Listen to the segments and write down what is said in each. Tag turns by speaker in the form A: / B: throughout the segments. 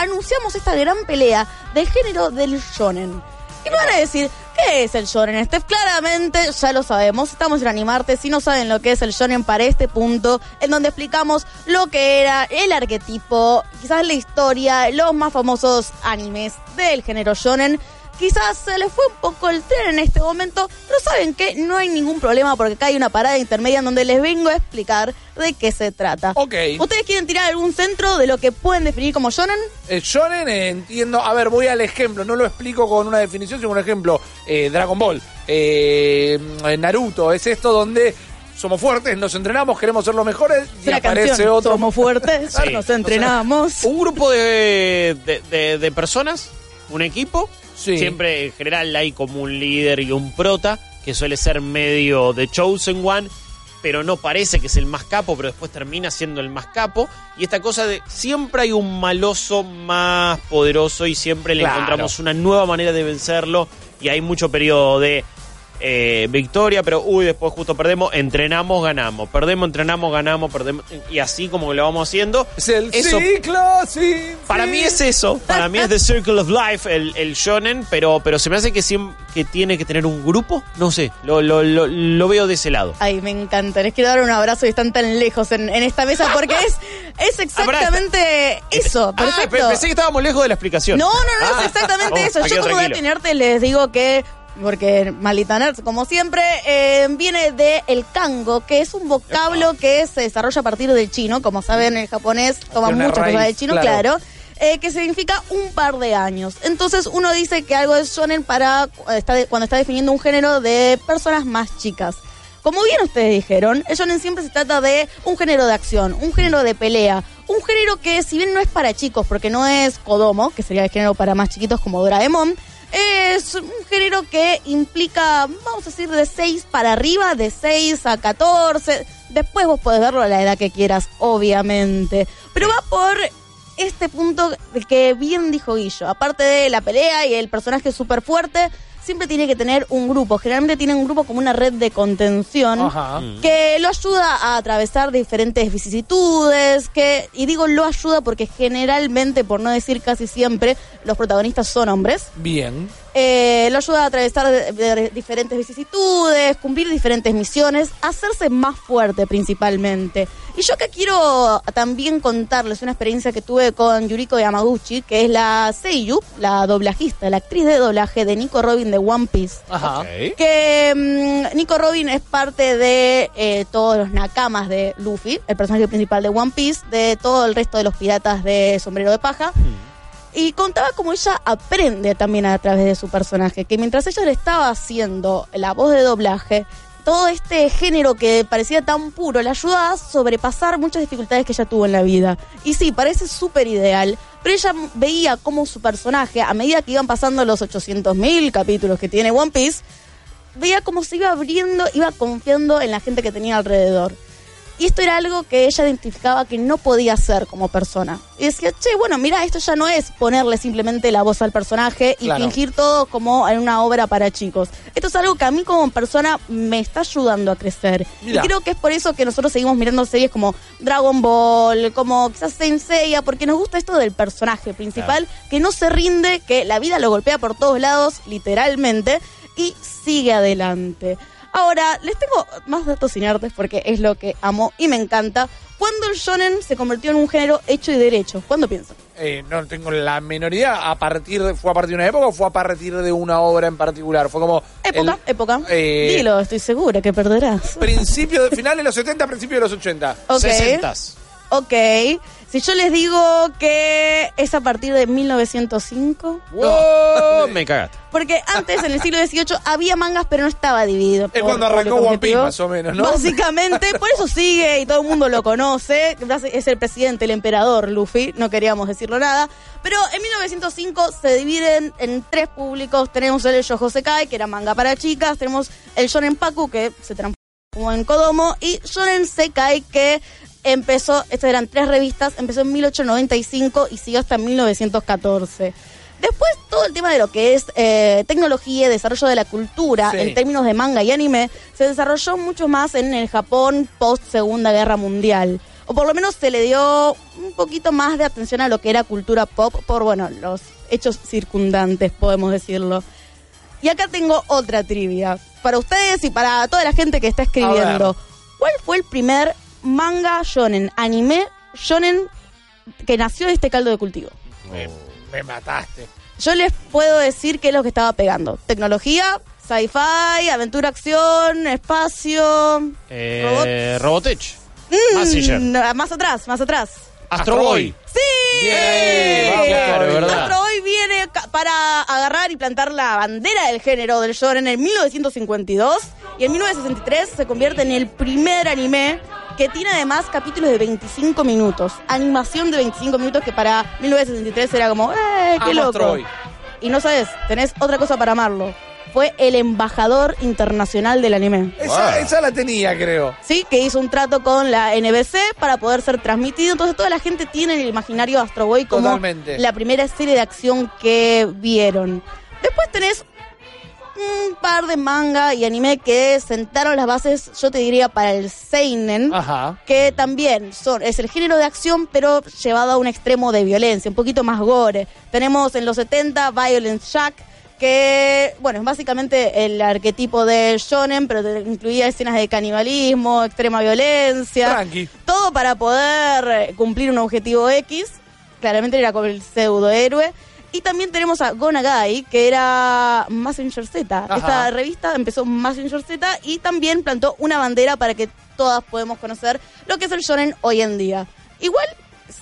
A: anunciamos esta gran pelea del género del shonen. Y me van a decir, ¿qué es el shonen, Steph? Claramente ya lo sabemos, estamos en Animarte, si no saben lo que es el shonen para este punto, en donde explicamos lo que era el arquetipo, quizás la historia, los más famosos animes del género shonen. Quizás se les fue un poco el tren en este momento, pero saben que no hay ningún problema porque acá hay una parada intermedia en donde les vengo a explicar de qué se trata.
B: Ok.
A: ¿Ustedes quieren tirar algún centro de lo que pueden definir como shonen?
B: El shonen eh, entiendo, a ver, voy al ejemplo, no lo explico con una definición, sino un ejemplo. Eh, Dragon Ball, eh, Naruto, es esto donde somos fuertes, nos entrenamos, queremos ser los mejores y
A: Una
B: aparece
A: canción,
B: otro.
A: Somos fuertes,
C: Sí.
A: nos entrenamos.
C: Un grupo de, de, de- de personas, un equipo.
B: Sí.
C: Siempre en general hay como un líder y un prota, que suele ser medio de Chosen One, pero no parece que es el más capo, pero después termina siendo el más capo. Y esta cosa de siempre hay un maloso más poderoso y siempre le
B: Claro.
C: encontramos una nueva manera de vencerlo. Y hay mucho periodo de eh, victoria, pero uy, después justo perdemos, entrenamos, ganamos, perdemos, entrenamos, ganamos, perdemos. Y así como lo vamos haciendo.
B: Es el
C: Eso-
B: ciclo sin
C: Para mí es eso, para mí es The Circle of Life, el, el shonen, pero, pero se me hace que, siem- que tiene que tener un grupo, no sé, lo, lo, lo, lo veo de ese lado.
A: Ay, me encanta. Les quiero dar un abrazo y están tan lejos en, en esta mesa porque es, es exactamente eso.
C: Ah,
A: Perfecto.
C: pe- pensé que estábamos lejos de la explicación.
A: No, no, no,
C: Ah.
A: es exactamente
C: Oh,
A: eso. Yo como
C: tranquilo.
A: detenerte les digo que, porque maldita nerds, como siempre, eh, viene de el kango, que es un vocablo que se desarrolla a partir del chino. Como saben, el japonés toma muchas cosas del chino,
B: claro.
A: claro. eh, que significa un par de años. Entonces uno dice que algo es shonen para está de- cuando está definiendo un género de personas más chicas. Como bien ustedes dijeron, el shonen siempre se trata de un género de acción, un género de pelea, un género que si bien no es para chicos, porque no es Kodomo, que sería el género para más chiquitos como Doraemon, es un género que implica, vamos a decir, de 6 para arriba, de 6 a 14. Después vos podés verlo a la edad que quieras, obviamente. Pero va por este punto que bien dijo Guillo. Aparte de la pelea y el personaje súper fuerte, siempre tiene que tener un grupo. Generalmente tiene un grupo como una red de contención
B: Ajá.
A: que lo ayuda a atravesar diferentes vicisitudes, que, y digo lo ayuda porque generalmente, por no decir casi siempre, los protagonistas son hombres.
B: Bien.
A: Eh, lo ayuda a atravesar de- de diferentes vicisitudes, cumplir diferentes misiones, hacerse más fuerte principalmente. Y yo que quiero también contarles una experiencia que tuve con Yuriko Yamaguchi, que es la Seiyu, la doblajista, la actriz de doblaje de Nico Robin de One Piece.
B: Ajá.
A: Que mm, Nico Robin es parte de eh, todos los nakamas de Luffy, el personaje principal de One Piece, de todo el resto de los piratas de Sombrero de Paja. Y contaba cómo ella aprende también a través de su personaje, que mientras ella le estaba haciendo la voz de doblaje, todo este género que parecía tan puro le ayudaba a sobrepasar muchas dificultades que ella tuvo en la vida. Y sí, parece súper ideal, pero ella veía cómo su personaje, a medida que iban pasando los 800.000 capítulos que tiene One Piece, veía cómo se iba abriendo, iba confiando en la gente que tenía alrededor. Y esto era algo que ella identificaba que no podía hacer como persona. Y decía, che, bueno, mira, esto ya no es ponerle simplemente la voz al personaje y
B: Claro.
A: fingir todo como en una obra para chicos. Esto es algo que a mí como persona me está ayudando a crecer. Y creo que es por eso que nosotros seguimos mirando series como Dragon Ball, como quizás Saint Seiya, porque nos gusta esto del personaje principal, que no se rinde, que la vida lo golpea por todos lados, literalmente, y sigue adelante. Ahora, les tengo más datos inertes porque es lo que amo y me encanta. ¿Cuándo el shonen se convirtió en un género hecho y derecho? ¿Cuándo piensan?
B: Eh, no tengo la menor idea. A partir de- ¿Fue a partir de una época o fue a partir de una obra en particular? Fue como.
A: Época,
B: el
A: época.
B: eh,
A: Dilo, estoy segura que perderás.
B: Principio de final de los 70, principio de los 80.
A: Ok.
C: Sesentas.
A: Ok. Si yo les digo que es a partir de 1905,
C: Oh, me cagaste.
A: porque antes en el siglo XVIII había mangas pero no estaba dividido.
B: Es
A: por
B: cuando arrancó One Piece, más o menos, ¿no?
A: Básicamente, por eso sigue y todo el mundo lo conoce. Es el presidente, el emperador Luffy, no queríamos decirlo nada. Pero en 1905 se dividen en tres públicos. Tenemos el Yojo Sekai, que era manga para chicas. Tenemos el Shonen Paku, que se transformó en Kodomo. Y Shonen Sekai, que empezó, estas eran tres revistas, empezó en 1895 y siguió hasta 1914. Después, todo el tema de lo que es eh, tecnología, desarrollo de la cultura,
B: Sí.
A: en términos de manga y anime, se desarrolló mucho más en el Japón post Segunda Guerra Mundial. o por lo menos se le dio un poquito más de atención a lo que era cultura pop por, bueno, los hechos circundantes, podemos decirlo. Y acá tengo otra trivia para ustedes y para toda la gente que está escribiendo. ¿Cuál fue el primer manga shonen, anime shonen que nació de este caldo de cultivo?
B: Me, me mataste.
A: Yo les puedo decir qué es lo que estaba pegando. Tecnología, sci-fi, aventura, acción, espacio...
C: Eh, Robotech.
A: Mm, más atrás, más atrás.
C: Astro Boy.
A: ¡Sí!
B: Bien, vamos,
C: claro, ¿verdad?
A: Astro Boy viene para agarrar y plantar la bandera del género del shonen en 1952 y en 1963 se convierte en el primer anime que tiene además capítulos de 25 minutos. Animación de 25 minutos que para 1963 era como, ¡eh, qué
B: Amo
A: loco! Y no sabes, tenés otra cosa para amarlo. Fue el embajador internacional del anime.
B: Esa,
C: Wow.
B: esa la tenía, creo.
A: Sí, que hizo un trato con la NBC para poder ser transmitido. Entonces toda la gente tiene en el imaginario Astro Boy como
B: Totalmente.
A: la primera serie de acción que vieron. Después tenés un par de manga y anime que sentaron las bases, yo te diría, para el seinen.
B: Ajá.
A: Que también son, es el género de acción, pero llevado a un extremo de violencia, un poquito más gore. Tenemos en los 70 Violent Jack, que, bueno, es básicamente el arquetipo de shonen, pero incluía escenas de canibalismo, extrema violencia.
B: Tranqui.
A: Todo para poder cumplir un objetivo X. Claramente era como el pseudohéroe. Y también tenemos a Gonagai, que era Massinger Z.
B: Ajá.
A: Esta revista empezó Massinger Z y también plantó una bandera para que todas podemos conocer lo que es el shonen hoy en día. Igual,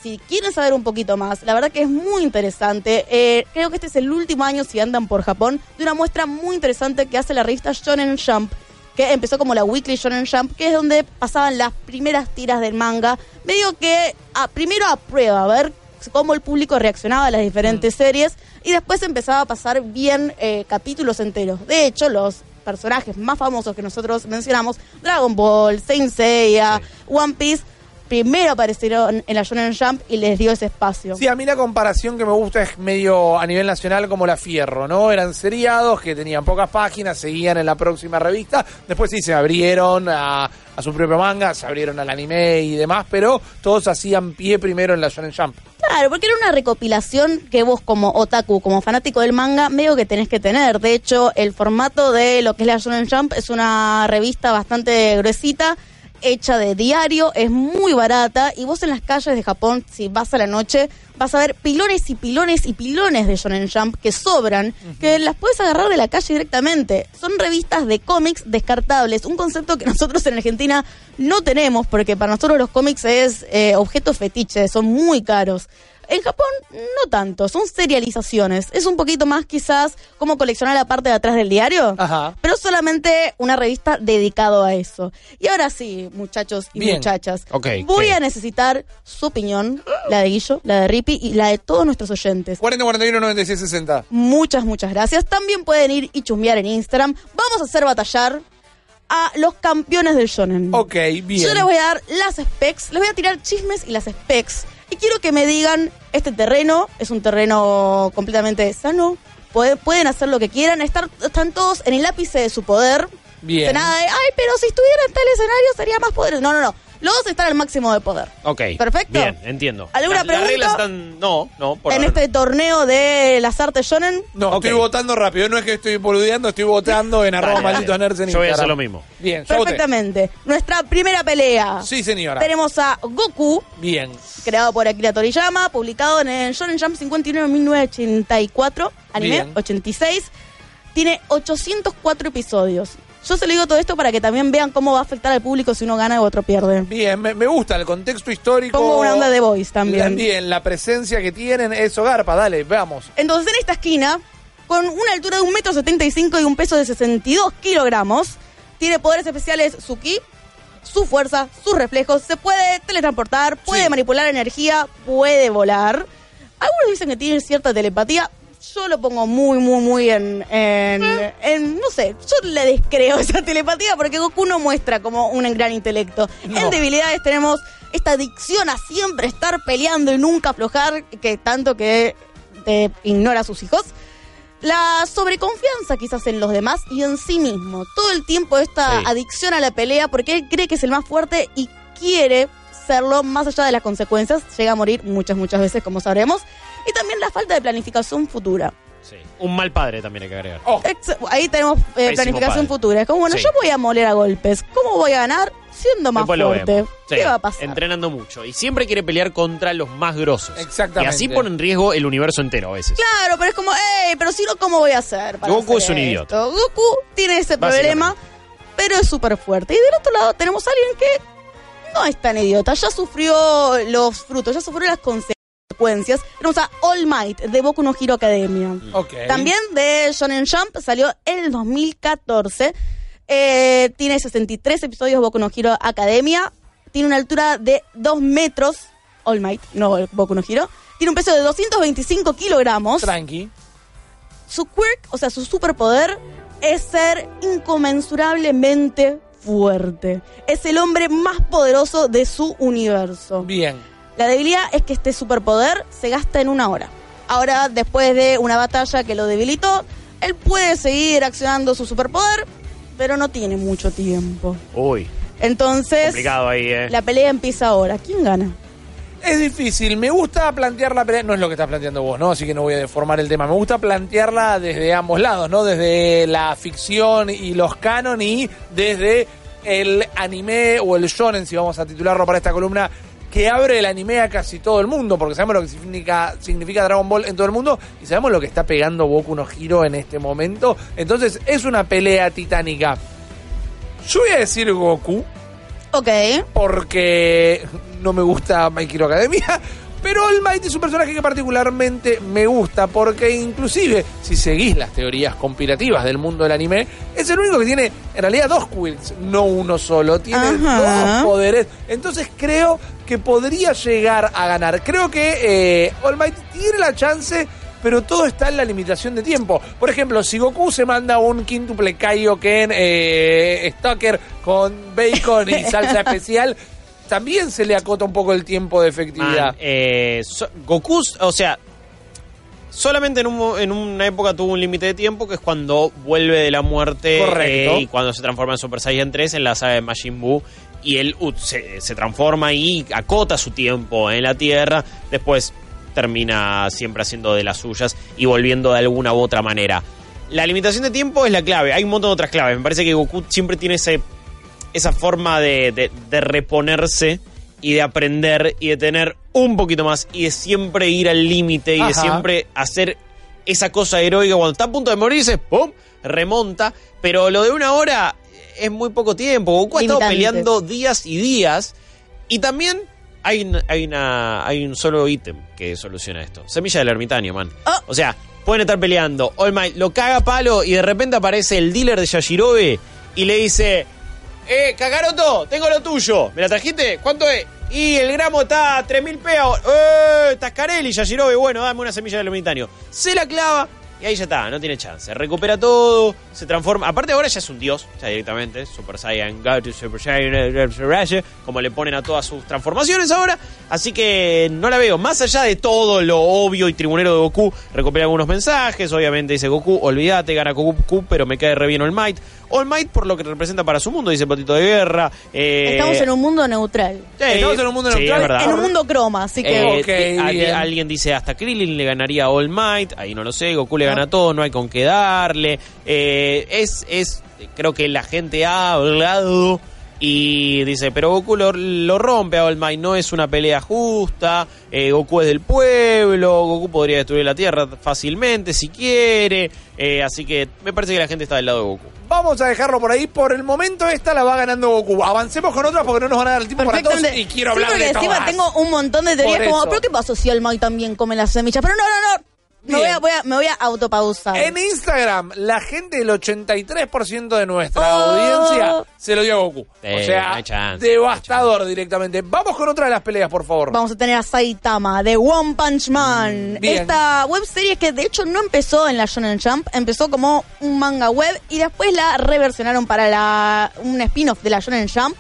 A: si quieren saber un poquito más, la verdad que es muy interesante. Eh, creo que este es el último año, si andan por Japón, de una muestra muy interesante que hace la revista Shonen Jump que empezó como la Weekly Shonen Jump, que es donde pasaban las primeras tiras del manga. Medio que a, primero a prueba, a ver cómo el público reaccionaba a las diferentes series, y después empezaba a pasar bien eh, capítulos enteros. De hecho, los personajes más famosos que nosotros mencionamos, Dragon Ball, Saint Seiya, One Piece, primero aparecieron en la Shonen Jump y les dio ese espacio.
B: Sí, a mí la comparación que me gusta es medio a nivel nacional como la Fierro, ¿no? Eran seriados que tenían pocas páginas, seguían en la próxima revista, después sí se abrieron a, a su propio manga, se abrieron al anime y demás, pero todos hacían pie primero en la Shonen Jump.
A: Claro, porque era una recopilación que vos como otaku, como fanático del manga, medio que tenés que tener. De hecho, el formato de lo que es la Shonen Jump es una revista bastante gruesita, hecha de diario, es muy barata y vos en las calles de Japón, si vas a la noche, vas a ver pilones y pilones y pilones de Shonen Jump que sobran, que las puedes agarrar de la calle directamente. Son revistas de cómics descartables, un concepto que nosotros en Argentina no tenemos, porque para nosotros los cómics es eh, objeto fetiche, son muy caros. En Japón no tanto, son serializaciones. Es un poquito más quizás como coleccionar la parte de atrás del diario,
B: Ajá.
A: pero solamente una revista dedicado a eso. Y ahora sí, muchachos y
B: Bien.
A: muchachas,
C: Ok,
A: voy a necesitar su opinión, la de Guillo, la de Rippy y la de todos nuestros oyentes.
B: 40, 41, 96, 60.
A: Muchas, muchas gracias. También pueden ir y chusmear en Instagram. Vamos a hacer batallar a los campeones del shonen.
B: Ok, bien.
A: Yo les voy a dar las specs, les voy a tirar chismes y las specs. Y quiero que me digan, este terreno es un terreno completamente sano, puede- pueden hacer lo que quieran, estar, están todos en el ápice de su poder.
B: Bien.
A: De nada de, ay, pero si estuviera en tal escenario sería más poder. No, no, no. Los dos están al máximo de poder.
C: Ok.
A: Perfecto.
C: Bien, entiendo.
A: ¿Alguna
C: Las- las
A: pregunta?
C: reglas están. No, no, por
A: en
C: ahora.
A: este torneo de las artes shonen,
B: No,
C: Ok.
B: estoy votando rápido. No es que estoy boludeando, estoy votando en arroba
C: Dale, dale.
B: malditos nerds en
C: Yo voy a hacer
B: Instagram.
C: lo mismo.
B: Bien, yo voté.
A: perfectamente. Nuestra primera pelea.
B: Sí, señora.
A: Tenemos a Goku,
B: Bien.
A: creado por Akira Toriyama, publicado en el Shonen Jump 59 en 1984, anime
B: Bien.
A: 86. Tiene 804 episodios. Yo se lo digo todo esto para que también vean cómo va a afectar al público si uno gana u otro pierde.
B: Bien, me, me gusta el contexto histórico.
A: Pongo una onda de voice también.
B: También, la presencia que tienen, eso garpa, dale, veamos.
A: Entonces, en esta esquina, con una altura de 1,75 m y un peso de 62 kilogramos, tiene poderes especiales su ki, su fuerza, sus reflejos, se puede teletransportar, puede
B: Sí.
A: manipular energía, puede volar. Algunos dicen que tiene cierta telepatía. Yo lo pongo muy, muy, muy en, en, en- no sé, yo le descreo esa telepatía porque Goku no muestra como un gran intelecto.
B: No.
A: En debilidades tenemos esta adicción a siempre estar peleando y nunca aflojar, que tanto que te ignora a sus hijos. La sobreconfianza quizás en los demás y en sí mismo. Todo el tiempo esta
C: Sí.
A: adicción a la pelea porque él cree que es el más fuerte y quiere hacerlo más allá de las consecuencias. Llega a morir muchas, muchas veces, como sabremos. La falta de planificación futura.
C: Sí. Un mal padre también hay que agregar.
B: Oh,
A: Ahí tenemos eh, planificación
C: padre.
A: futura. Es como, bueno,
C: Sí.
A: yo voy a moler a golpes. ¿Cómo voy a ganar? Siendo más
C: Después
A: fuerte.
C: Sí,
A: ¿Qué va a pasar?
C: Entrenando mucho. Y siempre quiere pelear contra los más grosos.
B: Exactamente.
C: Y así pone en riesgo el universo entero a veces.
A: Claro, pero es como, hey, pero si no, ¿cómo voy a hacer? para
C: Goku
A: hacer
C: es un
A: esto?
C: idiota.
A: Goku tiene ese problema, pero es súper fuerte. Y del otro lado tenemos a alguien que no es tan idiota. Ya sufrió los frutos, ya sufrió las consecuencias. Tenemos a All Might de Boku no Hero Academia. También de Shonen Jump salió en el 2014. Eh, tiene 63 episodios Boku no Hero Academia. Tiene una altura de 2 metros. All Might, no Boku no Hero. Tiene un peso de 225 kilogramos.
B: Tranqui.
A: Su quirk, o sea, su superpoder, es ser inconmensurablemente fuerte. Es el hombre más poderoso de su universo.
B: Bien.
A: La debilidad es que este superpoder se gasta en una hora. Ahora, después de una batalla que lo debilitó, él puede seguir accionando su superpoder, pero no tiene mucho tiempo.
C: Uy,
A: Entonces,
C: complicado ahí, ¿eh?
A: la pelea empieza ahora. ¿Quién gana?
B: Es difícil, me gusta plantear la pelea, no es lo que estás planteando vos, ¿no? Así que no voy a deformar el tema. Me gusta plantearla desde ambos lados, ¿no? Desde la ficción y los canon y desde el anime o el shonen, si vamos a titularlo para esta columna, que abre el anime a casi todo el mundo, porque sabemos lo que significa, significa Dragon Ball en todo el mundo y sabemos lo que está pegando Boku no Hero en este momento. Entonces es una pelea titánica. Yo voy a decir Goku,
A: Ok.
B: porque no me gusta My Hero Academia. Pero All Might es un personaje que particularmente me gusta porque inclusive si seguís las teorías conspirativas del mundo del anime, es el único que tiene en realidad dos quills, no uno solo, tiene
A: Ajá.
B: dos poderes. Entonces creo que podría llegar a ganar. Creo que eh, All Might tiene la chance, pero todo está en la limitación de tiempo. Por ejemplo, si Goku se manda un quíntuple Kaioken eh, Stalker con bacon y salsa especial, también se le acota un poco el tiempo de efectividad.
C: Man, eh, so- Goku, o sea, solamente en, un mo- en una época tuvo un límite de tiempo que es cuando vuelve de la muerte
B: Correcto.
C: eh, y cuando se transforma en Super Saiyan 3 en la saga de Majin Buu y él uh, se, se transforma y acota su tiempo en la Tierra, después termina siempre haciendo de las suyas y volviendo de alguna u otra manera. La limitación de tiempo es la clave, hay un montón de otras claves, me parece que Goku siempre tiene ese esa forma de, de- de reponerse y de aprender y de tener un poquito más y de siempre ir al límite y de siempre hacer esa cosa heroica cuando está a punto de morirse, ¡pum! remonta, pero lo de una hora es muy poco tiempo. Goku ha estado peleando días y días y también hay, un- hay, una, hay un solo ítem que soluciona esto. Semilla del ermitaño, man.
A: Oh.
C: O sea, pueden estar peleando. All Might lo caga palo y de repente aparece el dealer de Yashirobe y le dice: Eh, Kakaroto, tengo lo tuyo. ¿Me la trajiste? ¿Cuánto es? Y el gramo está a 3.000 pesos. ¡Eh! Tascarelli, Yashirobe. Bueno, dame una semilla del ermitaño. Se la clava y ahí ya está, no tiene chance. Recupera todo, se transforma. Aparte, ahora ya es un dios, ya directamente. Super Saiyan God, Super Saiyan, como le ponen a todas sus transformaciones ahora. Así que no la veo. Más allá de todo lo obvio y tribunero de Goku, recupera algunos mensajes. Obviamente dice Goku, olvídate, gana Goku, pero me cae re bien All Might. All Might por lo que representa para su mundo, dice Patito de Guerra. Eh,
A: Estamos en un mundo neutral.
C: sí,
B: Estamos en un mundo
C: sí,
B: neutral.
A: En un mundo croma, así que...
C: Eh, eh, alguien, dice hasta Krillin le ganaría a All Might, ahí no lo sé, Goku le gana todo, no hay con qué darle. Eh, es, es, creo que la gente ha hablado y dice, pero Goku lo, lo rompe a All Might, no es una pelea justa, eh, Goku es del pueblo, Goku podría destruir la Tierra fácilmente si quiere, eh, así que me parece que la gente está del lado de Goku.
B: Vamos a dejarlo por ahí. Por el momento esta la va ganando Goku. Avancemos con otras porque no nos van a dar el tiempo para todos y quiero
A: Sí,
B: hablar
A: porque
B: de
A: encima
B: todas.
A: tengo un montón de teorías como. ¿pero qué pasó si Might también come las semillas? Pero no, no, no. Me voy, a, voy a- me voy a autopausar.
B: En Instagram, la gente, el 83% de nuestra
A: Oh.
B: audiencia se lo dio a Goku.
C: Sí,
B: o sea,
C: chance,
B: devastador directamente. Vamos con otra de las peleas, por favor.
A: Vamos a tener a Saitama de One Punch Man.
B: Mm, bien.
A: Esta web serie que de hecho no empezó en la Shonen Jump, empezó como un manga web y después la reversionaron para la, un spin-off de la Shonen Jump.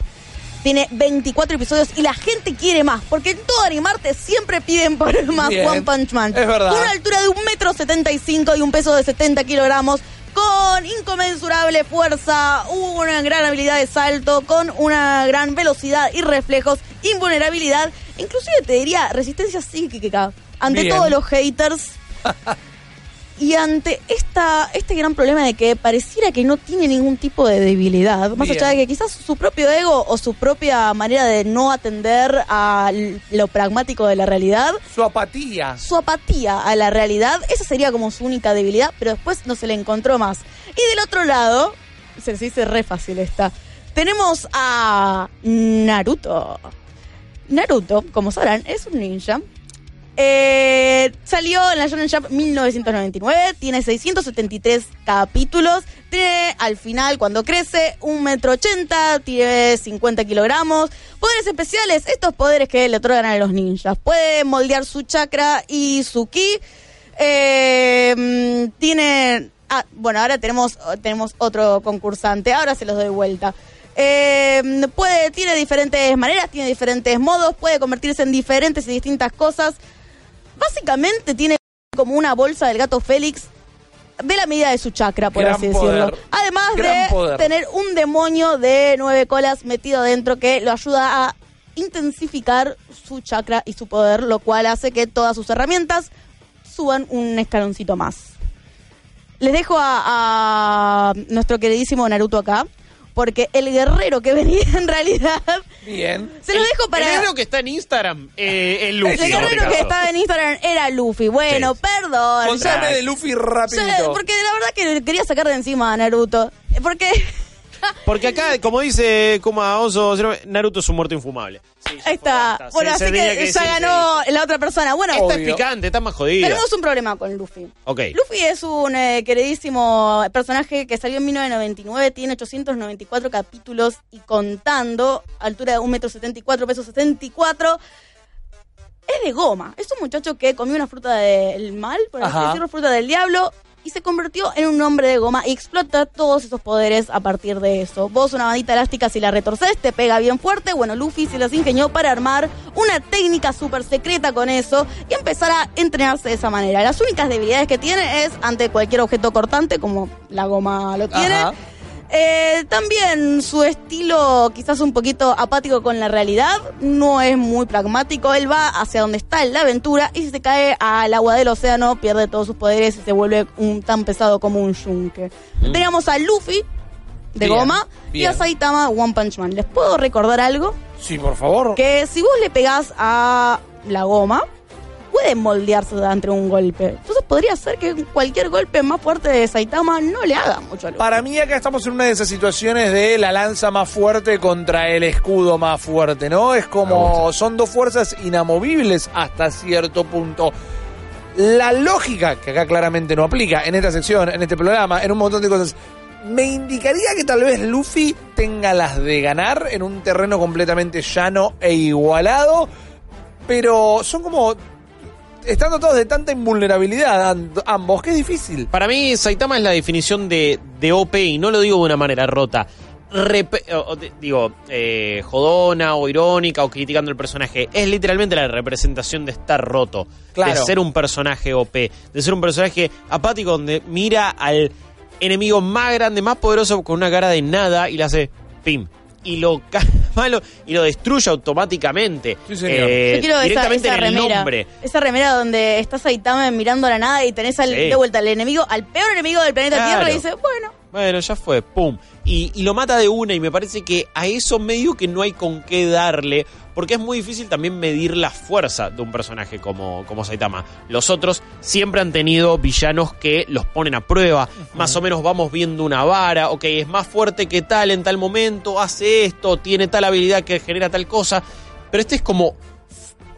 A: Tiene 24 episodios y la gente quiere más, porque en todo Animarte siempre piden por más
B: Bien,
A: One Punch Man.
B: es verdad.
A: Con una altura de un metro setenta y cinco y un peso de 70 kilogramos, con inconmensurable fuerza, una gran habilidad de salto, con una gran velocidad y reflejos invulnerabilidad, inclusive te diría resistencia psíquica ante
B: Bien.
A: todos los haters. Y ante esta, este gran problema de que pareciera que no tiene ningún tipo de debilidad, más
B: Bien.
A: allá de que quizás su propio ego o su propia manera de no atender a lo pragmático de la realidad,
B: Su apatía.
A: su apatía a la realidad, esa sería como su única debilidad, pero después no se le encontró más. Y del otro lado, se les dice re fácil esta, tenemos a Naruto. Naruto, como sabrán, es un ninja. Eh, salió en la Shonen Jump 1999, tiene 673 capítulos, tiene al final, cuando crece, un metro ochenta, tiene 50 kilogramos. Poderes especiales, estos poderes que le otorgan a los ninjas. Puede moldear su chakra y su ki. Eh, tiene... Ah, bueno, ahora tenemos, tenemos otro concursante, ahora se los doy vuelta. Eh, puede, tiene diferentes maneras, tiene diferentes modos, puede convertirse en diferentes y distintas cosas. Básicamente tiene como una bolsa del gato Félix de la medida de su chakra, por
B: Gran
A: así
B: poder.
A: decirlo. Además
B: Gran
A: de
B: poder.
A: tener un demonio de nueve colas metido adentro que lo ayuda a intensificar su chakra y su poder, lo cual hace que todas sus herramientas suban un escaloncito más. Les dejo a, a nuestro queridísimo Naruto acá, porque el guerrero que venía en realidad...
B: Bien.
A: Se los dejo para...
C: El guerrero que está en Instagram, eh, el Luffy.
A: El
C: en este
A: guerrero que estaba en Instagram era Luffy. Bueno,
C: Sí.
A: perdón.
B: Contame de Luffy rapidito.
A: porque la verdad que quería sacar de encima a Naruto. Porque
C: Porque acá, como dice Kuma Oso, Naruto es un muerto infumable. Sí,
A: ahí está.
C: basta.
A: Bueno,
C: Sí,
A: así
C: tenía
A: que, ya ganó la otra persona. Bueno.
C: Esta es picante, está más jodida.
A: tenemos un problema con Luffy.
C: Ok.
A: Luffy es un eh, queridísimo personaje que salió en 1999, tiene 894 capítulos y contando, altura de 1,74 m, peso 74. Es de goma. Es un muchacho que comió una fruta del mal, por así decirlo, fruta del diablo, y se convirtió en un hombre de goma y explota todos esos poderes a partir de eso. Vos una bandita elástica si la retorces te pega bien fuerte. Bueno, Luffy se las ingenió para armar una técnica súper secreta con eso y empezar a entrenarse de esa manera. Las únicas debilidades que tiene es ante cualquier objeto cortante, como la goma lo tiene. Eh, también su estilo quizás un poquito apático con la realidad, no es muy pragmático, él va hacia donde está la aventura y si se cae al agua del océano pierde todos sus poderes y se vuelve un, tan pesado como un yunque. Teníamos a Luffy de
B: Bien,
A: goma y a Saitama One Punch Man. ¿Les puedo recordar algo?
B: Sí, por favor.
A: Que si vos le pegás a la goma, puede moldearse ante un golpe. Entonces podría ser que cualquier golpe más fuerte de Saitama no le haga mucho a Luffy.
B: Para mí acá estamos en una de esas situaciones de la lanza más fuerte contra el escudo más fuerte, ¿no? Es como son dos fuerzas inamovibles hasta cierto punto. La lógica, que acá claramente no aplica en esta sección, en este programa, en un montón de cosas, me indicaría que tal vez Luffy tenga las de ganar en un terreno completamente llano e igualado, pero son como... Estando todos de tanta invulnerabilidad ambos, que es difícil.
C: Para mí, Saitama es la definición de, de OP, y no lo digo de una manera rota. Rep- o- digo, eh, jodona o irónica o criticando el personaje. Es literalmente la representación de estar roto.
B: Claro.
C: De ser un personaje OP. De ser un personaje apático donde mira al enemigo más grande, más poderoso con una cara de nada y le hace pim. Y lo malo y lo destruye automáticamente.
B: Sí, señor.
C: Eh,
A: Yo quiero
C: directamente
A: esa
C: en el
A: remera.
C: nombre.
A: Esa remera donde está Saitama mirando a la nada y tenés al-
C: Sí.
A: de vuelta al enemigo, al peor enemigo del planeta
C: Claro.
A: Tierra y dice, bueno,
C: Bueno, ya fue, pum. Y, y lo mata de una y me parece que a eso medio que no hay con qué darle, porque es muy difícil también medir la fuerza de un personaje como, como Saitama. Los otros siempre han tenido villanos que los ponen a prueba, más o menos vamos viendo una vara, ok, es más fuerte que tal en tal momento, hace esto, tiene tal habilidad que genera tal cosa, pero este es como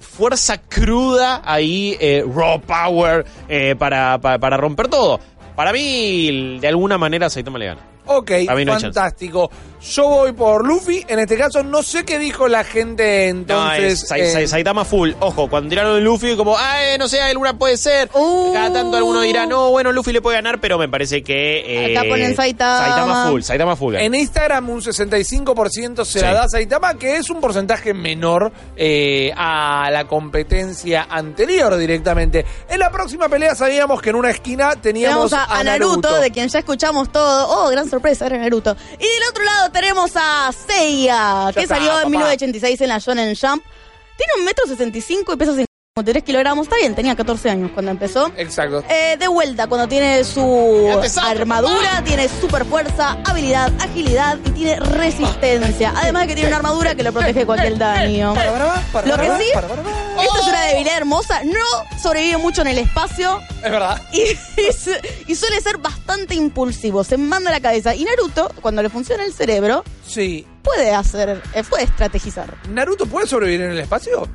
C: fuerza cruda ahí, eh, raw power, eh, para, para, para romper todo. Para mí, de alguna manera, Saitama le gana.
B: Ok,
C: A mí no hay
B: fantástico. Yo voy por Luffy. En este caso, no sé qué dijo la gente entonces.
C: no, Sai-
B: eh,
C: Sai- Saitama full. Ojo, cuando tiraron el Luffy, como, ay, no sé, alguna puede ser.
A: Uh.
C: Cada tanto alguno dirá, no, bueno, Luffy le puede ganar, pero me parece que. eh,
A: Acá ponen Saitama.
C: Saitama full, Saitama full.
B: en Instagram un 65% se la
C: Sí.
B: da a Saitama, que es un porcentaje menor eh, a la competencia anterior directamente. En la próxima pelea sabíamos que en una esquina teníamos
A: a, a Naruto, de quien ya escuchamos todo. Oh, gran sorpresa. Sorpresa, era Naruto. Y del otro lado tenemos a Seiya, que salió en 1986 en la Shonen Jump. Tiene un metro 65 y pesa 53 kilogramos. Está bien, tenía 14 años cuando empezó.
B: Exacto.
A: Eh, de vuelta, cuando tiene su armadura, tiene super fuerza, habilidad, agilidad y tiene resistencia. Además de que tiene una armadura que lo protege de cualquier daño. Lo que sí, esta es una debilidad hermosa, no sobrevive mucho en el espacio
B: Es verdad.
A: y, y su- y suele ser bastante impulsivo, se manda la cabeza. Y Naruto, cuando le funciona el cerebro,
B: Sí.
A: puede hacer, eh, puede estrategizar.
B: ¿Naruto puede sobrevivir en el espacio?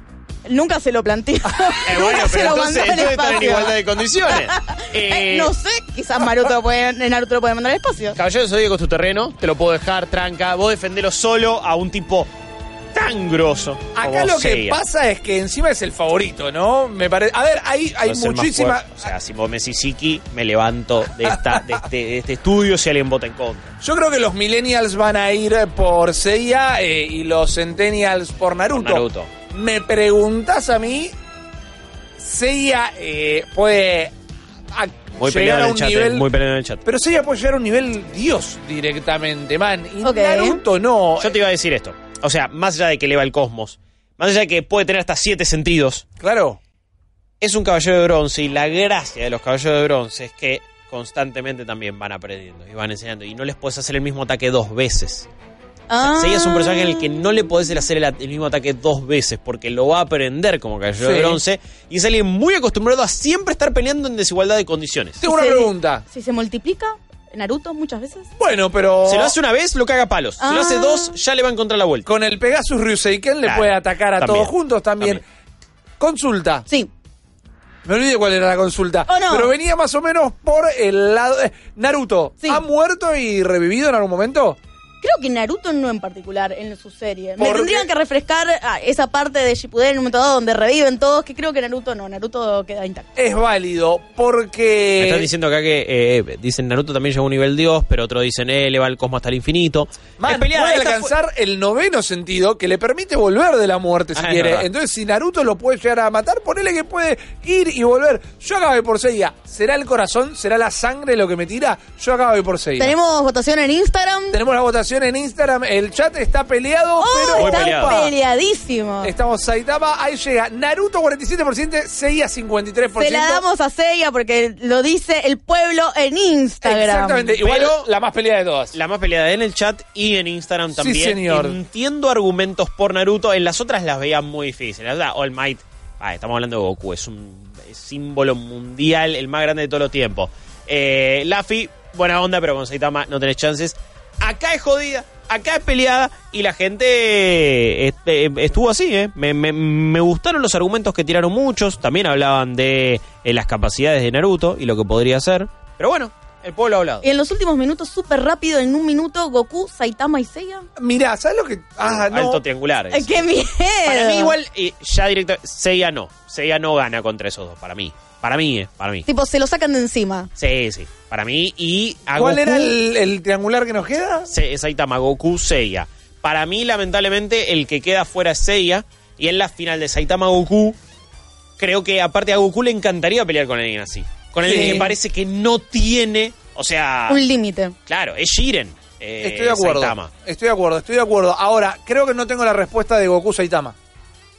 A: Nunca se lo planteó.
C: Eh, bueno,
A: Nunca se
C: pero
A: lo
C: entonces,
A: mandó al
C: entonces están en
A: espacio.
C: igualdad de condiciones.
A: Eh,
C: Eh,
A: no sé, quizás Naruto lo puede, Naruto lo puede mandar al espacio.
C: Caballero Zodíaco es tu terreno, te lo puedo dejar tranca. Vos defendelo solo a un tipo tan grosso.
B: Acá
C: como
B: lo que
C: Seiya.
B: pasa es que encima es el favorito, ¿no? Me parece. A ver, hay, hay
C: más
B: muchísima.
C: fuerte. O sea, si vos me decís Siki, me levanto de, esta, de, este, de este estudio si alguien vota en contra.
B: Yo creo que los millennials van a ir por Seiya eh, y los centennials por Naruto.
C: Por Naruto.
B: Me preguntas a mí, Seiya eh, puede a-
C: Muy
B: llegar
C: peleado
B: a
C: en el
B: un
C: chat,
B: nivel.
C: eh, muy peleado en el chat.
B: Pero Seiya puede llegar a un nivel Dios directamente, man. Y
A: Ok.
B: Naruto no.
C: Yo te iba a decir esto. O sea, más allá de que eleva el cosmos, más allá de que puede tener hasta siete sentidos,
B: Claro.
C: es un caballero de bronce y la gracia de los caballeros de bronce es que constantemente también van aprendiendo y van enseñando y no les puedes hacer el mismo ataque dos veces.
A: Ah.
C: Seiya es un personaje en el que no le podés hacer el, el mismo ataque dos veces porque lo va a aprender como caballero
B: Sí.
C: de bronce y es alguien muy acostumbrado a siempre estar peleando en desigualdad de condiciones.
B: Tengo una
A: se-
B: pregunta.
A: Si se multiplica, Naruto muchas veces.
B: Bueno, pero.
C: Se lo hace una vez, lo caga a palos. Si lo hace
A: Ah.
C: dos, ya le va a encontrar la vuelta.
B: Con el Pegasus Ryuseiken le
C: Claro,
B: puede atacar a
C: también,
B: todos juntos también. Consulta.
A: Sí.
B: Me olvidé cuál era la consulta.
A: Oh, no.
B: Pero venía más o menos por el lado. Naruto,
A: Sí.
B: ¿ha muerto y revivido en algún momento?
A: Creo que Naruto no en particular en su serie. Me
B: ¿Por
A: tendrían
B: qué?
A: que refrescar ah, esa parte de Shippuden en un momento dado donde reviven todos, que creo que Naruto no, Naruto queda intacto.
B: Es válido
C: Me
B: porque.
C: están diciendo acá que eh, dicen Naruto también llegó a un nivel Dios, pero otros dicen eh, eleva el cosmos hasta el infinito.
B: Man,
C: Es
B: puede
C: fue-
B: alcanzar el noveno sentido que le permite volver de la muerte si
C: Ah, es
B: quiere. Entonces, si Naruto lo puede llegar a matar, ponele que puede ir y volver. Yo acabo de ir por Seiya. ¿Será el corazón? ¿Será la sangre lo que me tira? Yo acabo de ir por Seiya.
A: Tenemos votación en Instagram.
B: Tenemos la votación en Instagram. El chat está peleado,
A: ¡Oh!
B: pero.
A: Está
C: peleado.
A: Peleadísimo.
B: Estamos Saitama, ahí llega Naruto 47%, Seiya 53%.
A: Se la damos a Seiya porque lo dice el pueblo en Instagram.
B: Exactamente, igual
C: Pero-
B: la más peleada de todas.
C: La más peleada en el chat y en Instagram
B: Sí,
C: también.
B: señor.
C: Entiendo argumentos por Naruto. En las otras las veía muy difíciles. La verdad, All Might, ah, estamos hablando de Goku, es un símbolo mundial, el más grande de todos los tiempos. Eh, buena onda, pero con Saitama no tenés chances. Acá es jodida, acá es peleada y la gente este, estuvo así, ¿eh? Me, me- me gustaron los argumentos que tiraron muchos. También hablaban de eh, las capacidades de Naruto y lo que podría hacer. Pero bueno, el pueblo ha hablado.
A: Y en los últimos minutos, súper rápido, en un minuto, Goku, Saitama y Seiya.
B: Mirá, ¿sabes lo que.? Ah, no.
C: Alto triangular.
A: ¡Ay,
C: es.
A: ¡Qué miedo!
C: Para mí igual, eh, ya directo, Seiya no. Seiya no gana contra esos dos, para mí. Para mí, eh, para mí.
A: Tipo, se lo sacan de encima.
C: Sí, sí, para mí. Y a
B: ¿Cuál
C: Goku,
B: era el, el triangular que nos queda?
C: Se- Saitama, Goku, Seiya. Para mí, lamentablemente, el que queda fuera es Seiya. Y en la final de Saitama Goku, creo que aparte a Goku le encantaría pelear con alguien así. Con alguien
B: Sí.
C: que parece que no tiene, o sea,
A: Un límite.
C: claro, es Jiren. eh,
B: Estoy de acuerdo.
C: Saitama.
B: Estoy de acuerdo, estoy de acuerdo. Ahora, creo que no tengo la respuesta de Goku Saitama.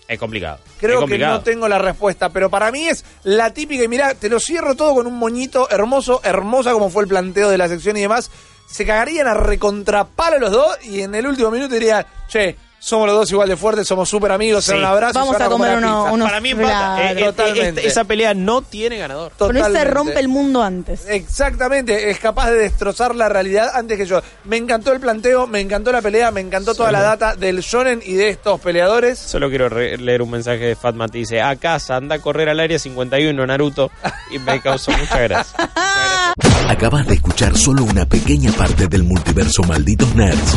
C: Es complicado.
B: Creo
C: es
B: que no tengo la respuesta, pero para mí es la típica. Y mirá, te lo cierro todo con un moñito hermoso, hermosa como fue el planteo de la sección y demás. Se cagarían a recontrapalo los dos y en el último minuto diría, che, somos los dos igual de fuertes, somos súper amigos,
C: Sí.
B: un abrazo
A: Vamos a comer uno- unos-
C: Para mí.
A: Claro.
C: Eh, eh, eh,
B: Totalmente.
C: esta- esa pelea no tiene ganador.
A: Con eso se
B: Totalmente.
A: rompe el mundo antes.
B: Exactamente, es capaz de destrozar la realidad antes que yo. Me encantó el planteo, me encantó la pelea, me encantó toda la data del shonen y de estos peleadores.
C: Solo quiero leer un mensaje de Fatma que dice, a casa, anda a correr al área 51, Naruto. Y me causó mucha gracia. Muchas gracias.
D: Acabas de escuchar solo una pequeña parte del multiverso Malditos Nerds.